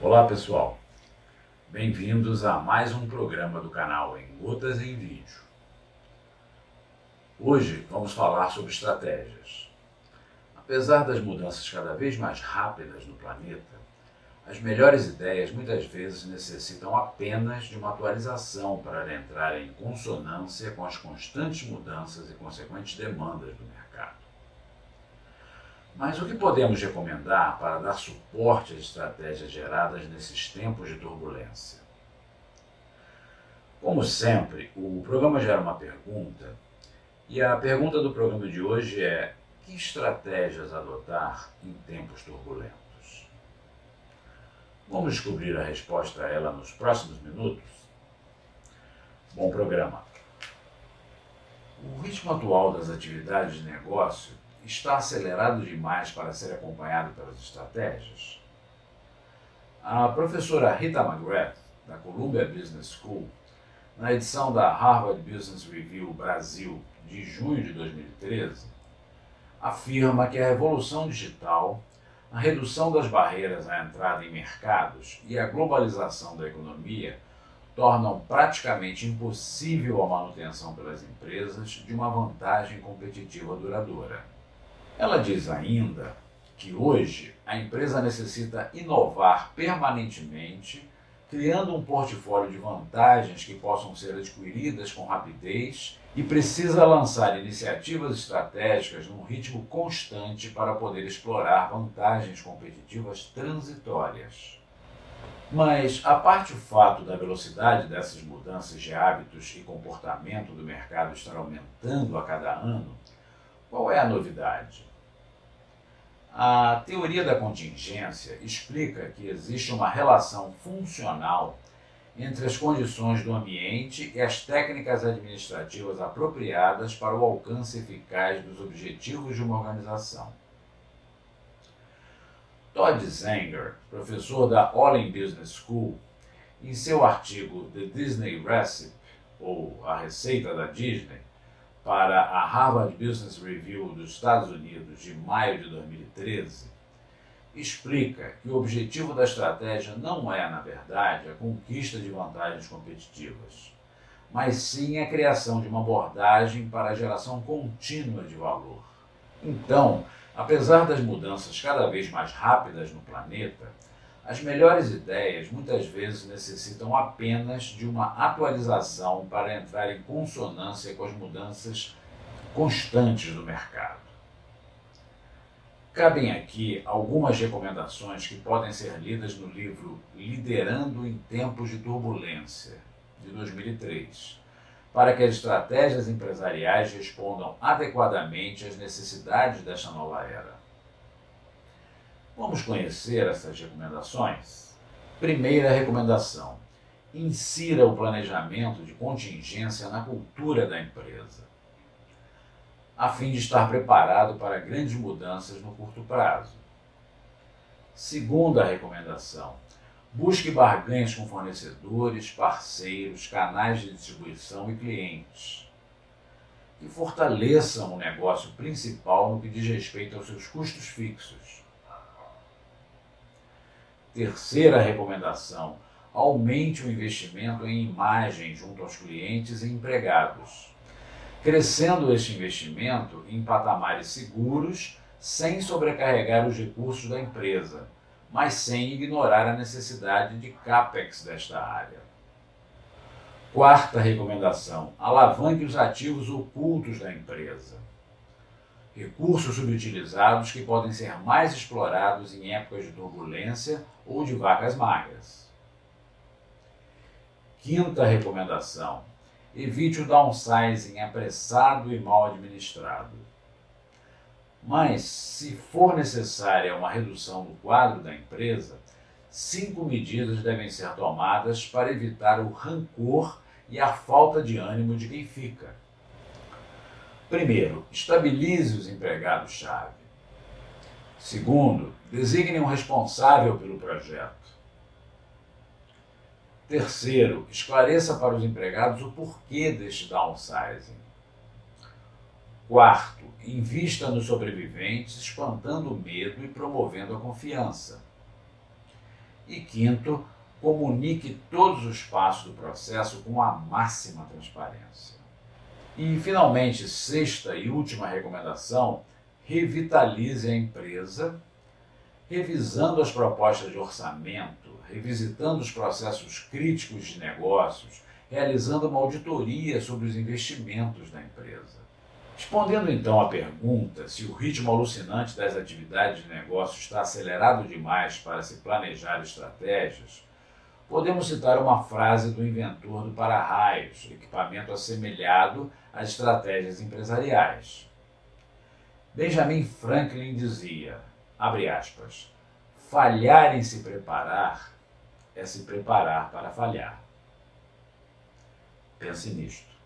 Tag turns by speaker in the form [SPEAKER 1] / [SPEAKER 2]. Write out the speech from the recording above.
[SPEAKER 1] Olá pessoal, bem-vindos a mais um programa do canal Em Gotas em Vídeo. Hoje vamos falar sobre estratégias. Apesar das mudanças cada vez mais rápidas no planeta, as melhores ideias muitas vezes necessitam apenas de uma atualização para entrar em consonância com as constantes mudanças e consequentes demandas do mercado. Mas o que podemos recomendar para dar suporte às estratégias geradas nesses tempos de turbulência? Como sempre, o programa gera uma pergunta, e a pergunta do programa de hoje é: que estratégias adotar em tempos turbulentos? Vamos descobrir a resposta a ela nos próximos minutos? Bom programa. O ritmo atual das atividades de negócio está acelerado demais para ser acompanhado pelas estratégias? A professora Rita McGrath, da Columbia Business School, na edição da Harvard Business Review Brasil de junho de 2013, afirma que a revolução digital a redução das barreiras à entrada em mercados e a globalização da economia tornam praticamente impossível a manutenção pelas empresas de uma vantagem competitiva duradoura. Ela diz ainda que hoje a empresa necessita inovar permanentemente, criando um portfólio de vantagens que possam ser adquiridas com rapidez e precisa lançar iniciativas estratégicas num ritmo constante para poder explorar vantagens competitivas transitórias. Mas, a parte o fato da velocidade dessas mudanças de hábitos e comportamento do mercado estar aumentando a cada ano, qual é a novidade? A teoria da contingência explica que existe uma relação funcional entre as condições do ambiente e as técnicas administrativas apropriadas para o alcance eficaz dos objetivos de uma organização. Todd Zanger, professor da Olin Business School, em seu artigo The Disney Recipe, ou A Receita da Disney, para a Harvard Business Review dos Estados Unidos de maio de 2013, explica que o objetivo da estratégia não é, na verdade, a conquista de vantagens competitivas, mas sim a criação de uma abordagem para a geração contínua de valor. Então, apesar das mudanças cada vez mais rápidas no planeta, as melhores ideias muitas vezes necessitam apenas de uma atualização para entrar em consonância com as mudanças constantes do mercado. Cabem aqui algumas recomendações que podem ser lidas no livro Liderando em Tempos de Turbulência, de 2003, para que as estratégias empresariais respondam adequadamente às necessidades desta nova era. Vamos conhecer essas recomendações? Primeira recomendação: insira o planejamento de contingência na cultura da empresa a fim de estar preparado para grandes mudanças no curto prazo. Segunda recomendação: busque barganhas com fornecedores, parceiros, canais de distribuição e clientes. E fortaleçam o negócio principal no que diz respeito aos seus custos fixos. Terceira recomendação: aumente o investimento em imagem junto aos clientes e empregados crescendo este investimento em patamares seguros, sem sobrecarregar os recursos da empresa, mas sem ignorar a necessidade de capex desta área. Quarta recomendação: alavanque os ativos ocultos da empresa. Recursos subutilizados que podem ser mais explorados em épocas de turbulência ou de vacas magras. Quinta recomendação: evite o downsizing apressado e mal administrado. Mas, se for necessária uma redução do quadro da empresa, cinco medidas devem ser tomadas para evitar o rancor e a falta de ânimo de quem fica. Primeiro, estabilize os empregados-chave. Segundo, designe um responsável pelo projeto. Terceiro, esclareça para os empregados o porquê deste downsizing. Quarto, invista nos sobreviventes, espantando o medo e promovendo a confiança. E quinto, comunique todos os passos do processo com a máxima transparência. E, finalmente, sexta e última recomendação: revitalize a empresa, revisando as propostas de orçamento, revisitando os processos críticos de negócios, realizando uma auditoria sobre os investimentos da empresa. Respondendo então à pergunta se o ritmo alucinante das atividades de negócio está acelerado demais para se planejar estratégias, podemos citar uma frase do inventor do para-raios, equipamento assemelhado às estratégias empresariais. Benjamin Franklin dizia, abre aspas, falhar em se preparar é se preparar para falhar. Pense nisto.